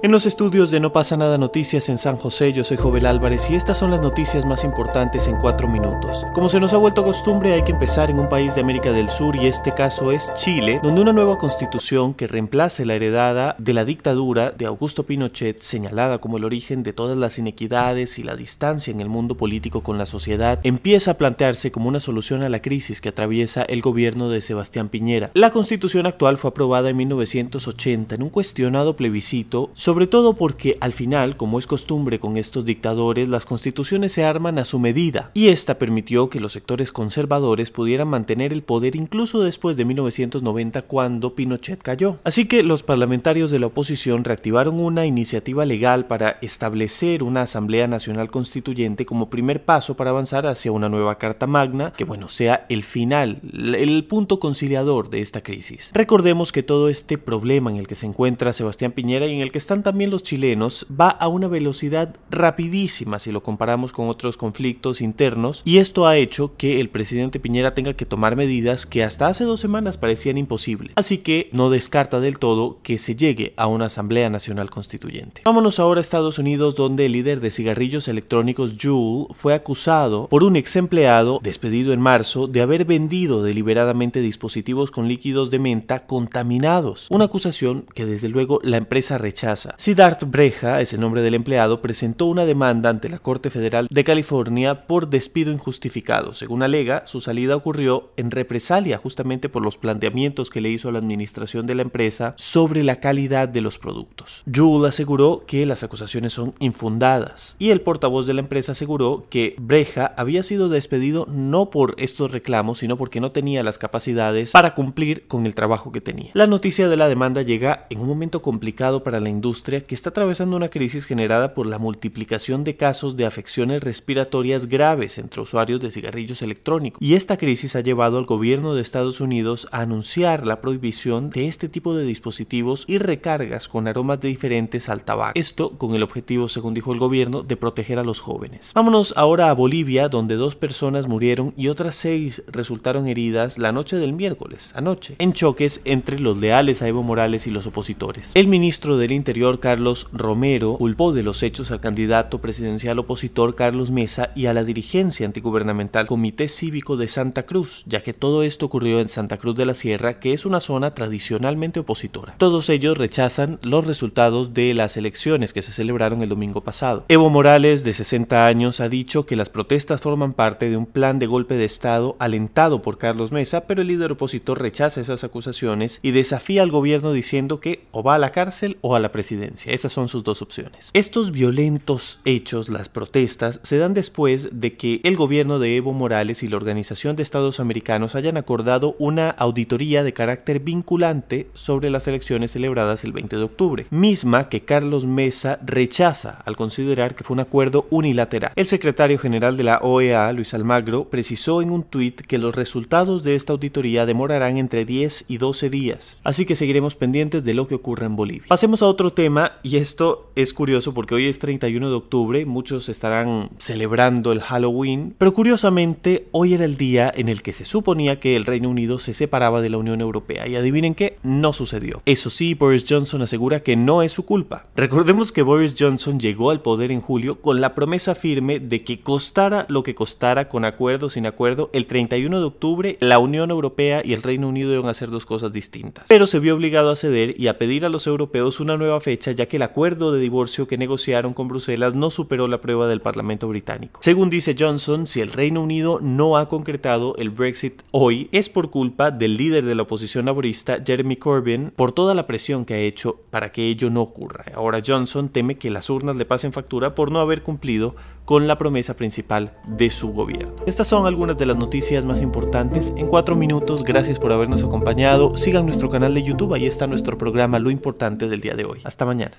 En los estudios de No pasa nada noticias en San José, yo soy Jovel Álvarez y estas son las noticias más importantes en cuatro minutos. Como se nos ha vuelto costumbre, hay que empezar en un país de América del Sur y este caso es Chile, donde una nueva constitución que reemplace la heredada de la dictadura de Augusto Pinochet, señalada como el origen de todas las inequidades y la distancia en el mundo político con la sociedad, empieza a plantearse como una solución a la crisis que atraviesa el gobierno de Sebastián Piñera. La constitución actual fue aprobada en 1980 en un cuestionado plebiscito todo porque al final, como es costumbre con estos dictadores, las constituciones se arman a su medida, y esta permitió que los sectores conservadores pudieran mantener el poder incluso después de 1990 cuando Pinochet cayó. Así que los parlamentarios de la oposición reactivaron una iniciativa legal para establecer una Asamblea Nacional Constituyente como primer paso para avanzar hacia una nueva Carta Magna que bueno sea el final, el punto conciliador de esta crisis. Recordemos que todo este problema en el que se encuentra Sebastián Piñera y en el que están también los chilenos va a una velocidad rapidísima si lo comparamos con otros conflictos internos y esto ha hecho que el presidente Piñera tenga que tomar medidas que hasta hace dos semanas parecían imposibles. Así que no descarta del todo que se llegue a una Asamblea Nacional Constituyente. Vámonos ahora a Estados Unidos donde el líder de cigarrillos electrónicos Juul fue acusado por un ex empleado despedido en marzo de haber vendido deliberadamente dispositivos con líquidos de menta contaminados. Una acusación que desde luego la empresa rechaza Siddharth Breja, es el nombre del empleado, presentó una demanda ante la Corte Federal de California por despido injustificado. Según alega, su salida ocurrió en represalia justamente por los planteamientos que le hizo a la administración de la empresa sobre la calidad de los productos. Jules aseguró que las acusaciones son infundadas y el portavoz de la empresa aseguró que Breja había sido despedido no por estos reclamos, sino porque no tenía las capacidades para cumplir con el trabajo que tenía. La noticia de la demanda llega en un momento complicado para la industria que está atravesando una crisis generada por la multiplicación de casos de afecciones respiratorias graves entre usuarios de cigarrillos electrónicos. Y esta crisis ha llevado al gobierno de Estados Unidos a anunciar la prohibición de este tipo de dispositivos y recargas con aromas diferentes al tabaco. Esto con el objetivo, según dijo el gobierno, de proteger a los jóvenes. Vámonos ahora a Bolivia, donde dos personas murieron y otras seis resultaron heridas la noche del miércoles, anoche, en choques entre los leales a Evo Morales y los opositores. El ministro del Interior Carlos Romero culpó de los hechos al candidato presidencial opositor Carlos Mesa y a la dirigencia antigubernamental Comité Cívico de Santa Cruz, ya que todo esto ocurrió en Santa Cruz de la Sierra, que es una zona tradicionalmente opositora. Todos ellos rechazan los resultados de las elecciones que se celebraron el domingo pasado. Evo Morales, de 60 años, ha dicho que las protestas forman parte de un plan de golpe de Estado alentado por Carlos Mesa, pero el líder opositor rechaza esas acusaciones y desafía al gobierno diciendo que o va a la cárcel o a la presidencia esas son sus dos opciones. Estos violentos hechos, las protestas, se dan después de que el gobierno de Evo Morales y la Organización de Estados Americanos hayan acordado una auditoría de carácter vinculante sobre las elecciones celebradas el 20 de octubre, misma que Carlos Mesa rechaza al considerar que fue un acuerdo unilateral. El secretario general de la OEA, Luis Almagro, precisó en un tuit que los resultados de esta auditoría demorarán entre 10 y 12 días, así que seguiremos pendientes de lo que ocurra en Bolivia. Pasemos a otro tema y esto es curioso porque hoy es 31 de octubre, muchos estarán celebrando el Halloween, pero curiosamente hoy era el día en el que se suponía que el Reino Unido se separaba de la Unión Europea y adivinen qué, no sucedió. Eso sí, Boris Johnson asegura que no es su culpa. Recordemos que Boris Johnson llegó al poder en julio con la promesa firme de que costara lo que costara con acuerdo o sin acuerdo, el 31 de octubre la Unión Europea y el Reino Unido iban a hacer dos cosas distintas. Pero se vio obligado a ceder y a pedir a los europeos una nueva fecha ya que el acuerdo de divorcio que negociaron con Bruselas no superó la prueba del Parlamento británico. Según dice Johnson, si el Reino Unido no ha concretado el Brexit hoy es por culpa del líder de la oposición laborista Jeremy Corbyn por toda la presión que ha hecho para que ello no ocurra. Ahora Johnson teme que las urnas le pasen factura por no haber cumplido con la promesa principal de su gobierno. Estas son algunas de las noticias más importantes. En cuatro minutos, gracias por habernos acompañado. Sigan nuestro canal de YouTube, ahí está nuestro programa Lo Importante del día de hoy. Hasta mañana.